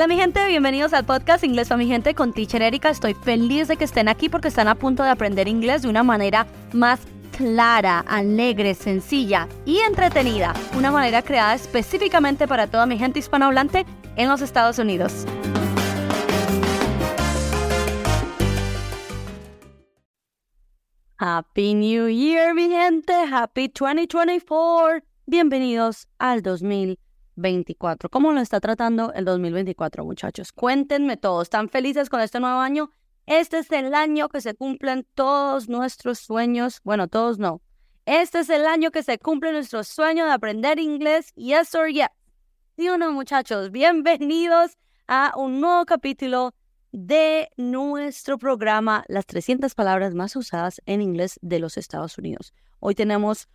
Hola mi gente, bienvenidos al podcast Inglés para mi gente con Teacher Erika. Estoy feliz de que estén aquí porque están a punto de aprender inglés de una manera más clara, alegre, sencilla y entretenida. Una manera creada específicamente para toda mi gente hispanohablante en los Estados Unidos. Happy New Year, mi gente. Happy 2024. Bienvenidos al 2024. ¿Cómo lo está tratando el 2024, muchachos? Cuéntenme todos. ¿Están felices con este nuevo año? Este es el año que se cumplen todos nuestros sueños. Bueno, todos no. Este es el año que se cumple nuestro sueño de aprender inglés. Yes or yes. ¿Sí o no, muchachos? Bienvenidos a un nuevo capítulo de nuestro programa Las 300 palabras más usadas en inglés de los Estados Unidos. Hoy tenemos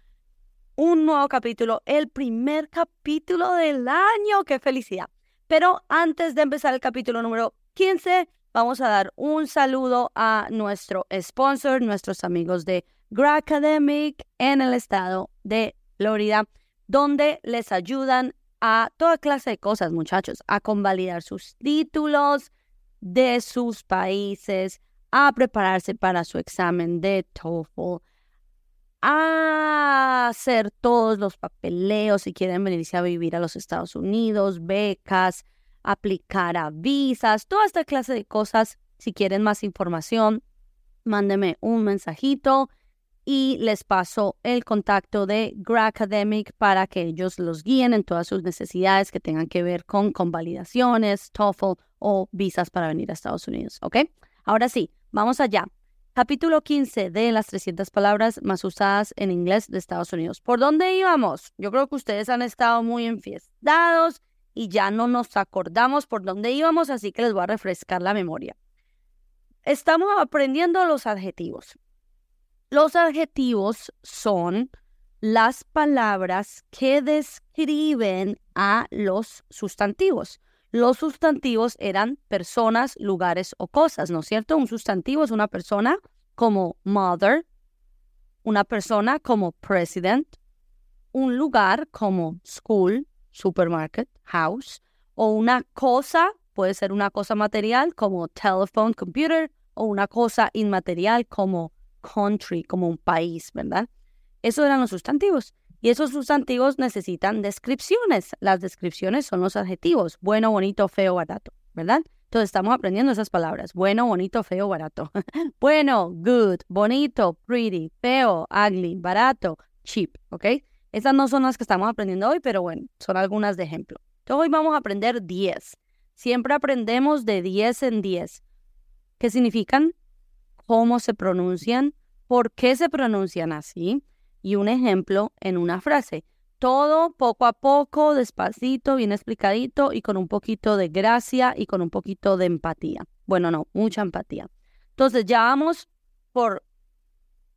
un nuevo capítulo, el primer capítulo del año. ¡Qué felicidad! Pero antes de empezar el capítulo número 15, vamos a dar un saludo a nuestro sponsor, nuestros amigos de Gra Academic en el estado de Florida, donde les ayudan a toda clase de cosas, muchachos, a convalidar sus títulos, de sus países, a prepararse para su examen de TOEFL, a hacer todos los papeleos si quieren venirse a vivir a los Estados Unidos, becas, aplicar a visas, toda esta clase de cosas. Si quieren más información, mándeme un mensajito y les paso el contacto de Gra Academic para que ellos los guíen en todas sus necesidades que tengan que ver con convalidaciones, TOEFL o visas para venir a Estados Unidos, ¿ok? Ahora sí, vamos allá. Capítulo 15 de las 300 palabras más usadas en inglés de Estados Unidos. ¿Por dónde íbamos? Yo creo que ustedes han estado muy enfiestados y ya no nos acordamos por dónde íbamos, así que les voy a refrescar la memoria. Estamos aprendiendo los adjetivos. Los adjetivos son las palabras que describen a los sustantivos. Los sustantivos eran personas, lugares o cosas, ¿no es cierto? Un sustantivo es una persona como mother, una persona como president, un lugar como school, supermarket, house, o una cosa, puede ser una cosa material como telephone, computer, o una cosa inmaterial como country, como un país, ¿verdad? Esos eran los sustantivos. Y esos sustantivos necesitan descripciones. Las descripciones son los adjetivos, bueno, bonito, feo, barato, ¿verdad? Entonces estamos aprendiendo esas palabras, bueno, bonito, feo, barato. bueno, good, bonito, pretty, feo, ugly, barato, cheap, ¿ok? Esas no son las que estamos aprendiendo hoy, pero bueno, son algunas de ejemplo. Entonces hoy vamos a aprender 10. Siempre aprendemos de 10 en 10. ¿Qué significan? ¿Cómo se pronuncian? ¿Por qué se pronuncian así? Y un ejemplo en una frase. Todo poco a poco, despacito, bien explicadito y con un poquito de gracia y con un poquito de empatía. Bueno, no, mucha empatía. Entonces, ya vamos por,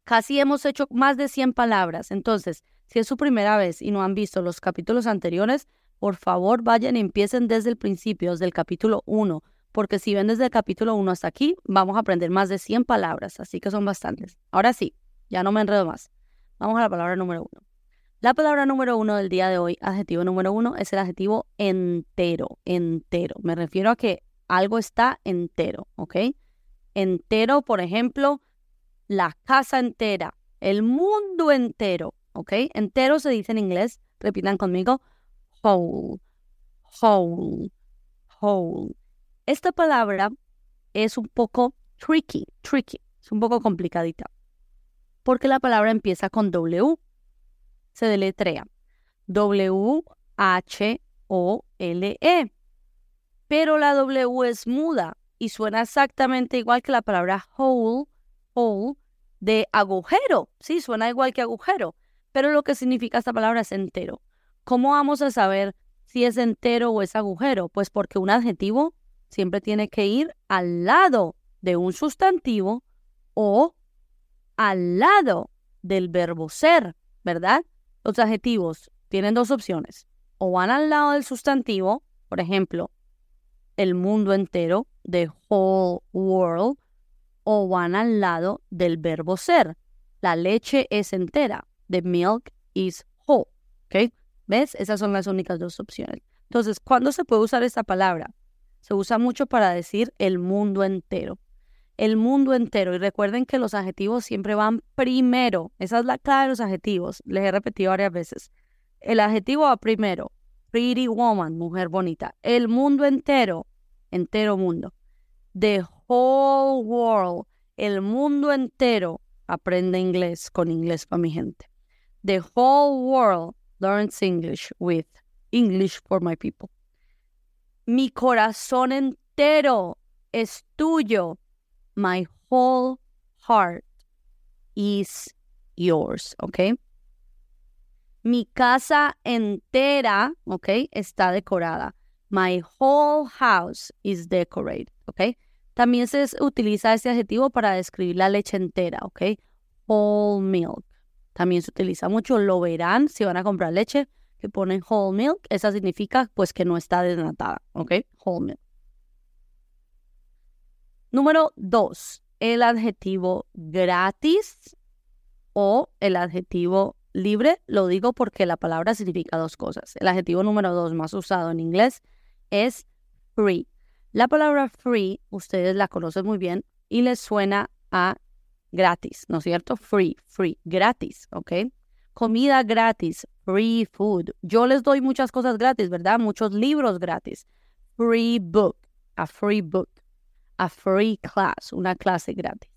casi hemos hecho más de 100 palabras. Entonces, si es su primera vez y no han visto los capítulos anteriores, por favor vayan y empiecen desde el principio, desde el capítulo 1, porque si ven desde el capítulo 1 hasta aquí, vamos a aprender más de 100 palabras, así que son bastantes. Ahora sí, ya no me enredo más. Vamos a la palabra número uno. La palabra número uno del día de hoy, adjetivo número uno, es el adjetivo entero, entero. Me refiero a que algo está entero, ¿ok? Entero, por ejemplo, la casa entera, el mundo entero, ¿ok? Entero se dice en inglés, repitan conmigo, whole, whole, whole. Esta palabra es un poco tricky, tricky, es un poco complicadita porque la palabra empieza con W. Se deletrea W-H-O-L-E. Pero la W es muda y suena exactamente igual que la palabra whole, whole, de agujero. Sí, suena igual que agujero. Pero lo que significa esta palabra es entero. ¿Cómo vamos a saber si es entero o es agujero? Pues porque un adjetivo siempre tiene que ir al lado de un sustantivo o al lado del verbo ser, ¿verdad? Los adjetivos tienen dos opciones. O van al lado del sustantivo, por ejemplo, el mundo entero, the whole world, o van al lado del verbo ser. La leche es entera, the milk is whole. ¿Ok? ¿Ves? Esas son las únicas dos opciones. Entonces, ¿cuándo se puede usar esta palabra? Se usa mucho para decir el mundo entero. El mundo entero. Y recuerden que los adjetivos siempre van primero. Esa es la clave de los adjetivos. Les he repetido varias veces. El adjetivo va primero. Pretty woman, mujer bonita. El mundo entero, entero mundo. The whole world, el mundo entero aprende inglés con inglés para mi gente. The whole world learns English with English for my people. Mi corazón entero es tuyo. My whole heart is yours, ¿ok? Mi casa entera, ¿ok? Está decorada. My whole house is decorated, ¿ok? También se utiliza este adjetivo para describir la leche entera, ¿ok? Whole milk. También se utiliza mucho, lo verán si van a comprar leche, que ponen whole milk. Esa significa pues que no está desnatada, ¿ok? Whole milk. Número dos, el adjetivo gratis o el adjetivo libre, lo digo porque la palabra significa dos cosas. El adjetivo número dos más usado en inglés es free. La palabra free, ustedes la conocen muy bien y les suena a gratis, ¿no es cierto? Free, free, gratis, ¿ok? Comida gratis, free food. Yo les doy muchas cosas gratis, ¿verdad? Muchos libros gratis. Free book, a free book, a free class, una clase gratis.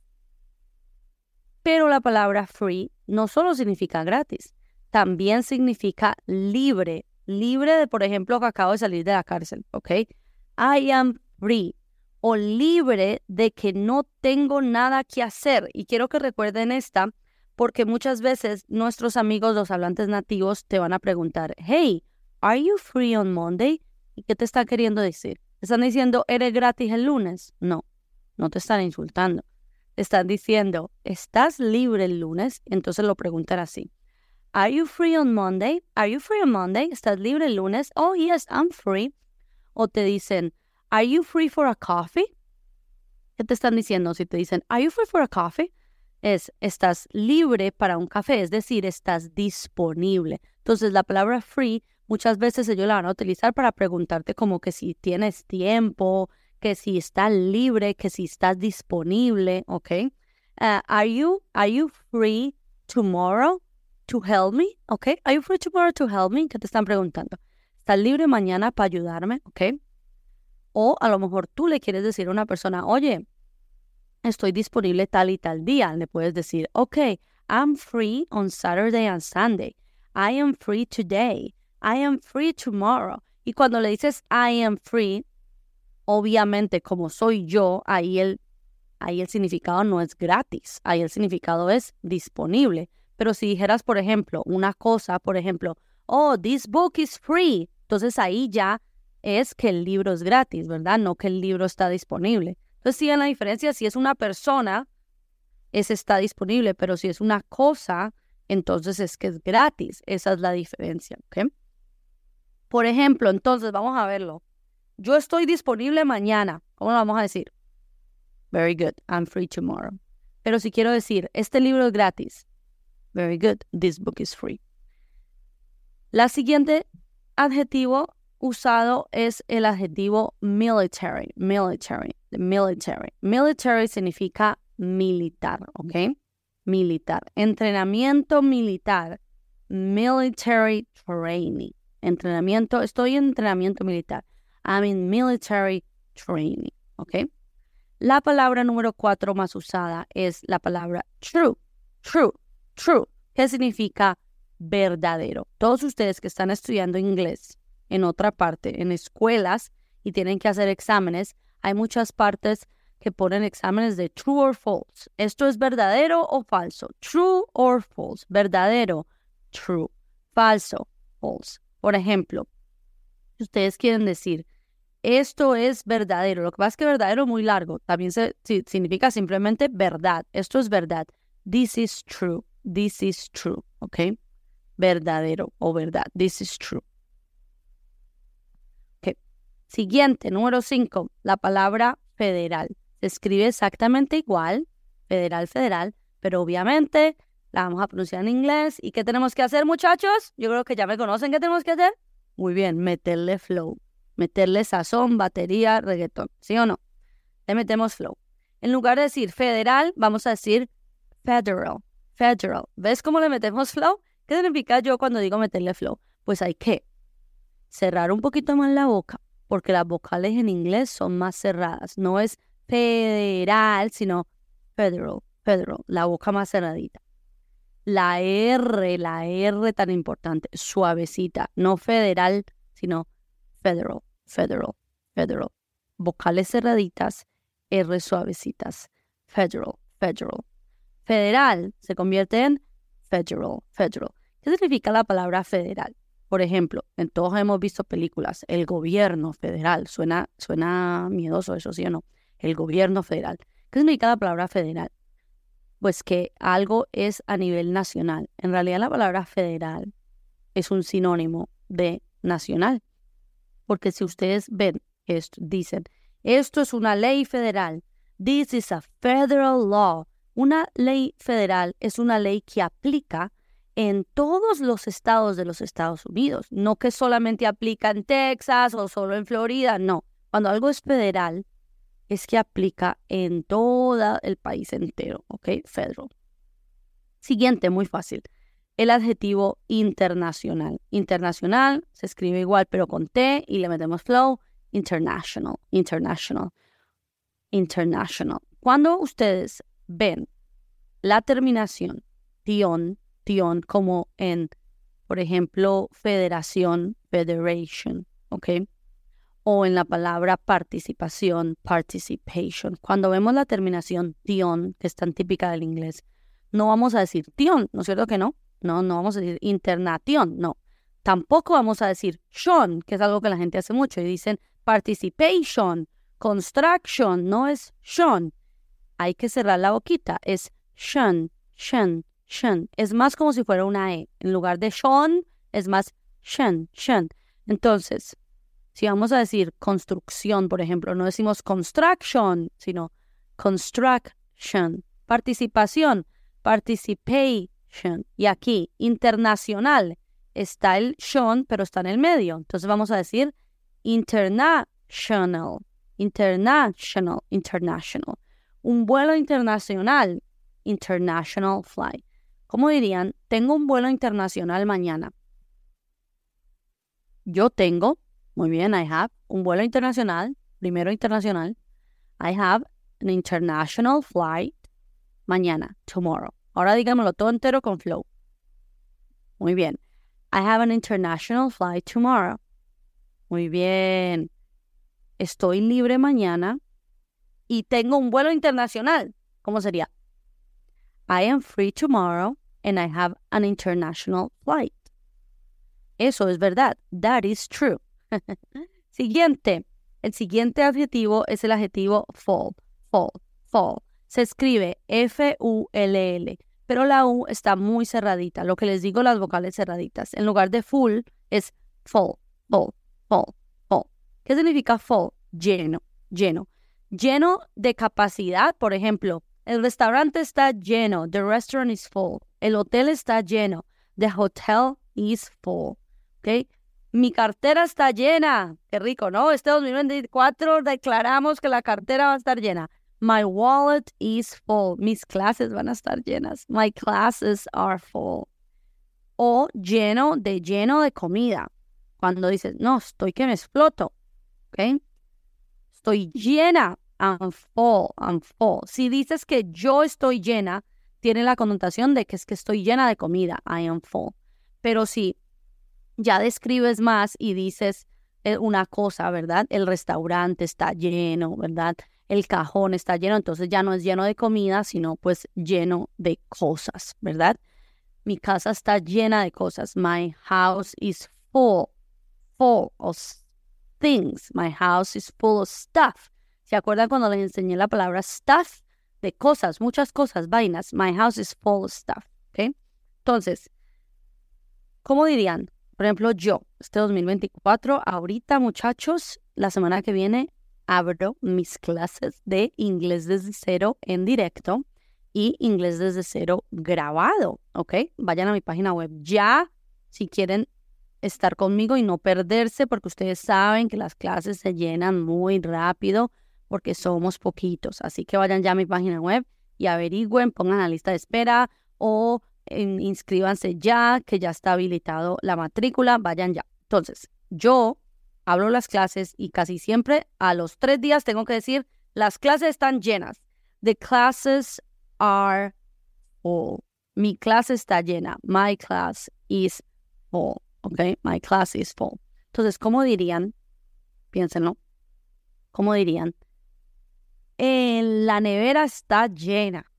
Pero la palabra free no solo significa gratis, también significa libre, libre de, por ejemplo, que acabo de salir de la cárcel, ¿ok? I am free o libre de que no tengo nada que hacer. Y quiero que recuerden esta porque muchas veces nuestros amigos, los hablantes nativos, te van a preguntar, hey, are you free on Monday? ¿Y qué te están queriendo decir? ¿Están diciendo, eres gratis el lunes? No, no te están insultando están diciendo, ¿estás libre el lunes? Entonces lo preguntan así. Are you free on Monday? Are you free on Monday? ¿Estás libre el lunes? Oh, yes, I'm free. O te dicen, Are you free for a coffee? ¿Qué te están diciendo? Si te dicen, Are you free for a coffee? Es, estás libre para un café, es decir, estás disponible. Entonces, la palabra free muchas veces ellos la van a utilizar para preguntarte como que si tienes tiempo, que si estás libre, que si estás disponible, ¿ok? Uh, are you are you free tomorrow to help me? ¿Ok? Are you free tomorrow to help me? ¿Qué te están preguntando? ¿Estás libre mañana para ayudarme? ¿Ok? O a lo mejor tú le quieres decir a una persona, oye, estoy disponible tal y tal día. Le puedes decir, ok, I'm free on Saturday and Sunday. I am free today. I am free tomorrow. Y cuando le dices I am free, obviamente como soy yo, ahí el, ahí el significado no es gratis, ahí el significado es disponible. Pero si dijeras, por ejemplo, una cosa, por ejemplo, oh, this book is free, entonces ahí ya es que el libro es gratis, ¿verdad? No que el libro está disponible. Entonces, sí, la diferencia, si es una persona, es está disponible, pero si es una cosa, entonces es que es gratis. Esa es la diferencia, ¿ok? Por ejemplo, entonces, vamos a verlo. Yo estoy disponible mañana. ¿Cómo lo vamos a decir? Very good. I'm free tomorrow. Pero si quiero decir, este libro es gratis. Very good. This book is free. La siguiente adjetivo usado es el adjetivo military. Military. Military. Military significa militar, ¿ok? Militar. Entrenamiento militar. Military training. Entrenamiento. Estoy en entrenamiento militar. I'm in military training. ¿Ok? La palabra número cuatro más usada es la palabra true. True. True. ¿Qué significa verdadero? Todos ustedes que están estudiando inglés en otra parte, en escuelas, y tienen que hacer exámenes, hay muchas partes que ponen exámenes de true or false. ¿Esto es verdadero o falso? True or false. Verdadero. True. Falso. False. Por ejemplo, ustedes quieren decir, esto es verdadero. Lo que pasa es que verdadero muy largo. También se, significa simplemente verdad. Esto es verdad. This is true. This is true. ¿Ok? Verdadero o verdad. This is true. Ok. Siguiente, número cinco. La palabra federal. Se escribe exactamente igual. Federal, federal. Pero obviamente la vamos a pronunciar en inglés. ¿Y qué tenemos que hacer, muchachos? Yo creo que ya me conocen qué tenemos que hacer. Muy bien, meterle flow meterle sazón, batería, reggaetón, ¿sí o no? Le metemos flow. En lugar de decir federal, vamos a decir federal, federal. ¿Ves cómo le metemos flow? ¿Qué significa yo cuando digo meterle flow? Pues hay que cerrar un poquito más la boca, porque las vocales en inglés son más cerradas. No es federal, sino federal, federal, la boca más cerradita. La R, la R tan importante, suavecita, no federal, sino federal, federal, federal. Vocales cerraditas, R suavecitas. Federal, federal. Federal se convierte en federal, federal. ¿Qué significa la palabra federal? Por ejemplo, en todos hemos visto películas, el gobierno federal. Suena, suena miedoso eso, ¿sí o no? El gobierno federal. ¿Qué significa la palabra federal? Pues que algo es a nivel nacional. En realidad la palabra federal es un sinónimo de nacional. Porque si ustedes ven esto, dicen, esto es una ley federal. This is a federal law. Una ley federal es una ley que aplica en todos los estados de los Estados Unidos, no que solamente aplica en Texas o solo en Florida, no. Cuando algo es federal, es que aplica en todo el país entero, ¿ok? Federal. Siguiente, muy fácil. El adjetivo internacional. Internacional se escribe igual, pero con T y le metemos flow. International, international, international. Cuando ustedes ven la terminación tion, tion como en, por ejemplo, federación, federation, ¿ok? O en la palabra participación, participation. Cuando vemos la terminación tion, que es tan típica del inglés, no vamos a decir tion, ¿no es cierto que no? No, no vamos a decir internación, no. Tampoco vamos a decir shon, que es algo que la gente hace mucho y dicen participation, construction, no es shon. Hay que cerrar la boquita, es shun, shun, shun. Es más como si fuera una E. En lugar de shon, es más shun, shun. Entonces, si vamos a decir construcción, por ejemplo, no decimos construction, sino construction. Participación, participation. Y aquí, internacional, está el shon, pero está en el medio. Entonces vamos a decir international, international, international. Un vuelo internacional, international flight. ¿Cómo dirían? Tengo un vuelo internacional mañana. Yo tengo, muy bien, I have, un vuelo internacional, primero internacional. I have an international flight mañana, tomorrow. Ahora dígamelo todo entero con flow. Muy bien. I have an international flight tomorrow. Muy bien. Estoy libre mañana y tengo un vuelo internacional. ¿Cómo sería? I am free tomorrow and I have an international flight. Eso es verdad. That is true. Siguiente. El siguiente adjetivo es el adjetivo fall. Fall. Fall. Se escribe F-U-L-L, pero la U está muy cerradita. Lo que les digo, las vocales cerraditas. En lugar de full es fall, fall, fall, fall. ¿Qué significa fall? Lleno, lleno. Lleno de capacidad, por ejemplo, el restaurante está lleno, the restaurant is full. El hotel está lleno, the hotel is full. ¿Ok? Mi cartera está llena. Qué rico, ¿no? Este 2024 declaramos que la cartera va a estar llena. My wallet is full. Mis clases van a estar llenas. My classes are full. O lleno de lleno de comida. Cuando dices, no, estoy que me exploto. ¿Ok? Estoy llena. I'm full. I'm full. Si dices que yo estoy llena, tiene la connotación de que es que estoy llena de comida. I am full. Pero si ya describes más y dices eh, una cosa, ¿verdad? El restaurante está lleno, ¿verdad? el cajón está lleno, entonces ya no es lleno de comida, sino pues lleno de cosas, ¿verdad? Mi casa está llena de cosas. My house is full, full of things. My house is full of stuff. ¿Se acuerdan cuando les enseñé la palabra stuff? De cosas, muchas cosas, vainas. My house is full of stuff. ¿Ok? Entonces, ¿cómo dirían? Por ejemplo, yo, este 2024, ahorita muchachos, la semana que viene abro mis clases de inglés desde cero en directo y inglés desde cero grabado, ¿ok? Vayan a mi página web ya si quieren estar conmigo y no perderse porque ustedes saben que las clases se llenan muy rápido porque somos poquitos. Así que vayan ya a mi página web y averigüen, pongan la lista de espera o inscríbanse ya, que ya está habilitado la matrícula, vayan ya. Entonces, yo hablo las clases y casi siempre a los tres días tengo que decir, las clases están llenas. The classes are full. Mi clase está llena. My class is full. Ok, my class is full. Entonces, ¿cómo dirían? Piénsenlo. ¿Cómo dirían? la nevera está llena.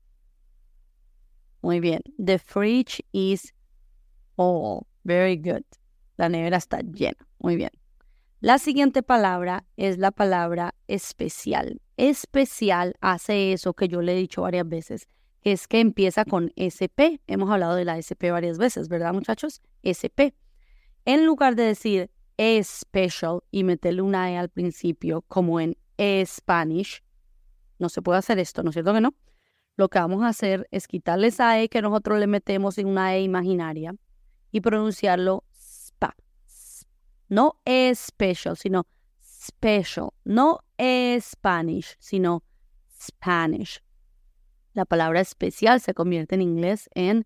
Muy bien. The fridge is full. Very good. La nevera está llena. Muy bien. La siguiente palabra es la palabra especial. Especial hace eso que yo le he dicho varias veces, que es que empieza con SP. Hemos hablado de la SP varias veces, ¿verdad, muchachos? SP. En lugar de decir special y meterle una E al principio, como en Spanish, no se puede hacer esto, ¿no es cierto que no? Lo que vamos a hacer es quitarle esa E que nosotros le metemos en una E imaginaria y pronunciarlo spa. No special, sino special. No Spanish, sino Spanish. La palabra especial se convierte en inglés en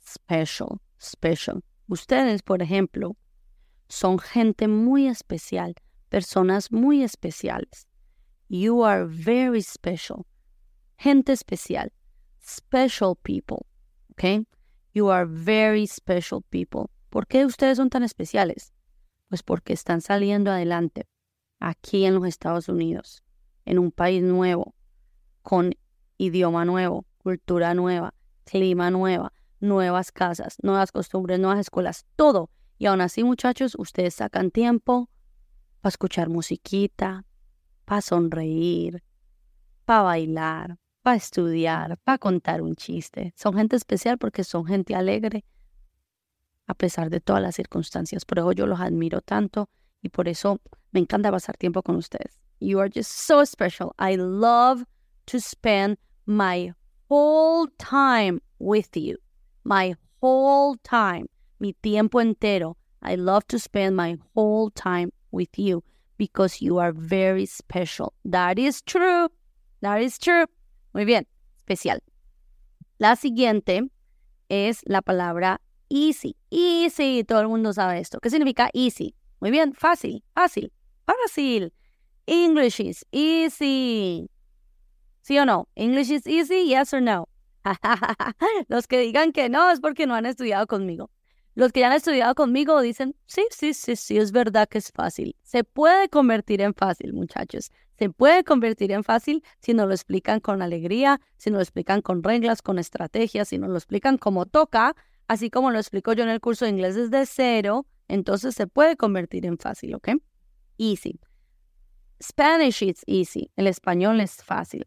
special, special. Ustedes, por ejemplo, son gente muy especial, personas muy especiales. You are very special. Gente especial. Special people. ¿Ok? You are very special people. ¿Por qué ustedes son tan especiales? Pues porque están saliendo adelante aquí en los Estados Unidos, en un país nuevo, con idioma nuevo, cultura nueva, clima nueva, nuevas casas, nuevas costumbres, nuevas escuelas, todo. Y aún así, muchachos, ustedes sacan tiempo para escuchar musiquita, para sonreír, para bailar, para estudiar, para contar un chiste. Son gente especial porque son gente alegre a pesar de todas las circunstancias. Por eso yo los admiro tanto y por eso me encanta pasar tiempo con ustedes. You are just so special. I love to spend my whole time with you. My whole time. Mi tiempo entero. I love to spend my whole time with you because you are very special. That is true. That is true. Muy bien, especial. La siguiente es la palabra easy. Easy, todo el mundo sabe esto. ¿Qué significa easy? Muy bien, fácil, fácil, fácil. English is easy. ¿Sí o no? English is easy, yes or no. Los que digan que no es porque no han estudiado conmigo. Los que ya han estudiado conmigo dicen, sí, sí, sí, sí, es verdad que es fácil. Se puede convertir en fácil, muchachos. Se puede convertir en fácil si nos lo explican con alegría, si nos lo explican con reglas, con estrategias, si nos lo explican como toca, así como lo explico yo en el curso de inglés desde cero, entonces se puede convertir en fácil, ¿ok? Easy. Spanish is easy. El español es fácil.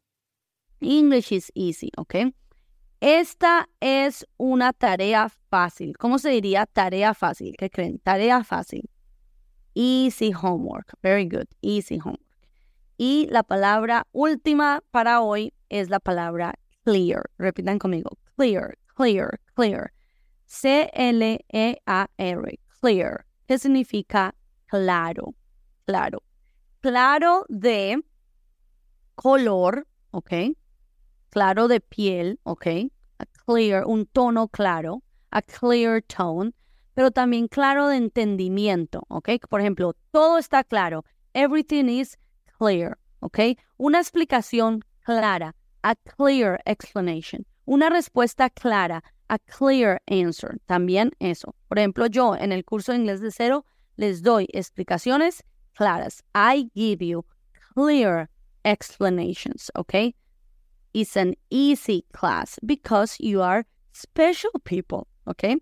English is easy, ¿ok? Esta es una tarea fácil. ¿Cómo se diría tarea fácil? ¿Qué creen? Tarea fácil. Easy homework. Very good. Easy homework. Y la palabra última para hoy es la palabra clear. Repitan conmigo. Clear, clear, clear. C-L-E-A-R. Clear. ¿Qué significa claro? Claro. Claro de color, ¿ok? Claro de piel, ¿ok? A clear, un tono claro, a clear tone, pero también claro de entendimiento, ¿ok? Por ejemplo, todo está claro, everything is clear, ¿ok? Una explicación clara, a clear explanation, una respuesta clara, a clear answer, también eso. Por ejemplo, yo en el curso de inglés de cero les doy explicaciones claras. I give you clear explanations, ¿ok? Is an easy class because you are special people, ¿ok?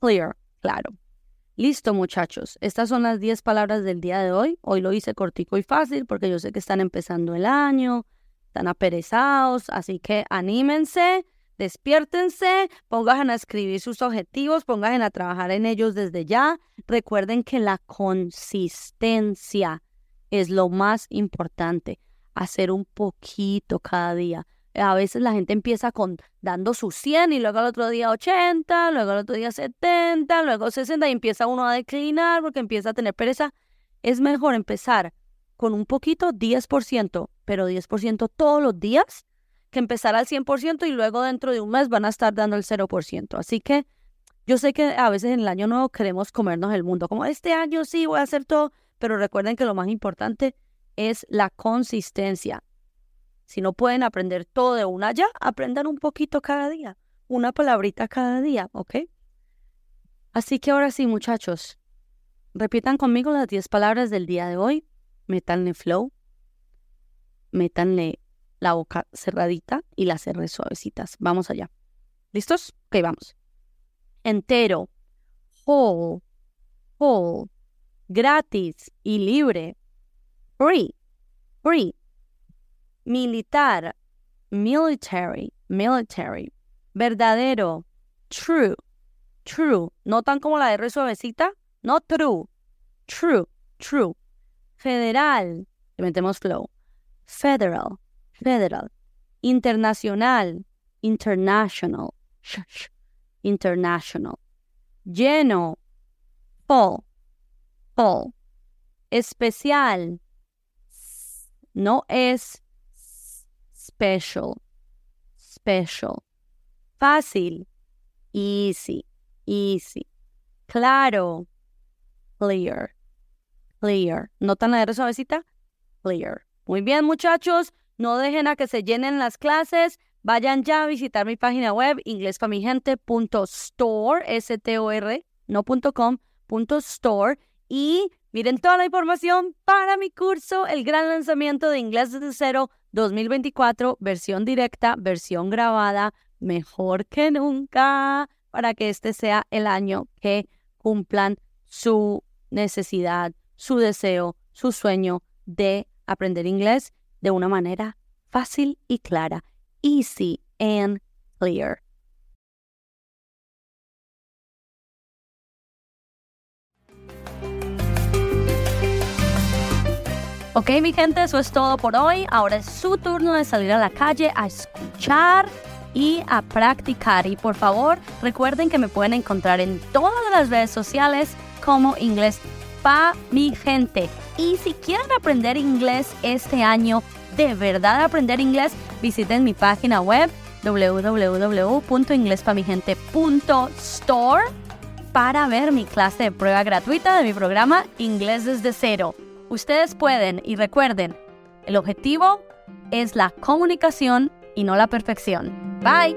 Clear, claro. Listo, muchachos. Estas son las 10 palabras del día de hoy. Hoy lo hice cortico y fácil porque yo sé que están empezando el año, están aperezados, así que anímense, despiértense, pongan a escribir sus objetivos, pongan a trabajar en ellos desde ya. Recuerden que la consistencia es lo más importante. Hacer un poquito cada día A veces la gente empieza con dando sus 100 y luego al otro día 80, luego al otro día 70, luego 60 y empieza uno a declinar porque empieza a tener pereza. Es mejor empezar con un poquito, 10%, pero 10% todos los días, que empezar al 100% y luego dentro de un mes van a estar dando el 0%. Así que yo sé que a veces en el año nuevo queremos comernos el mundo, como este año sí voy a hacer todo, pero recuerden que lo más importante es la consistencia. Si no pueden aprender todo de una ya, aprendan un poquito cada día, una palabrita cada día, ¿ok? Así que ahora sí, muchachos, repitan conmigo las 10 palabras del día de hoy. Métanle flow, métanle la boca cerradita y las R suavecitas. Vamos allá. ¿Listos? Ok, vamos. Entero, whole, whole, gratis y libre. Free, free. Militar, military, military. Verdadero, true, true. ¿Notan como la R suavecita? No true, true, true. Federal, le metemos flow. Federal, federal. Internacional, international, international. Lleno, full, full. Especial, no es special, special. Fácil, easy, easy. Claro, clear, clear. ¿Notan la R suavecita? Clear. Muy bien, muchachos. No dejen a que se llenen las clases. Vayan ya a visitar mi página web inglespamigente.store, S-T-O-R, no .com, .store. Y miren toda la información para mi curso, el gran lanzamiento de Inglés desde cero 2024, versión directa, versión grabada, mejor que nunca, para que este sea el año que cumplan su necesidad, su deseo, su sueño de aprender inglés de una manera fácil y clara, easy and clear. Ok, mi gente, eso es todo por hoy. Ahora es su turno de salir a la calle a escuchar y a practicar. Y por favor, recuerden que me pueden encontrar en todas las redes sociales como Inglés Pa Mi Gente. Y si quieren aprender inglés este año, de verdad aprender inglés, visiten mi página web www.inglespamigente.store para ver mi clase de prueba gratuita de mi programa Inglés desde cero. Ustedes pueden y recuerden, el objetivo es la comunicación y no la perfección. Bye.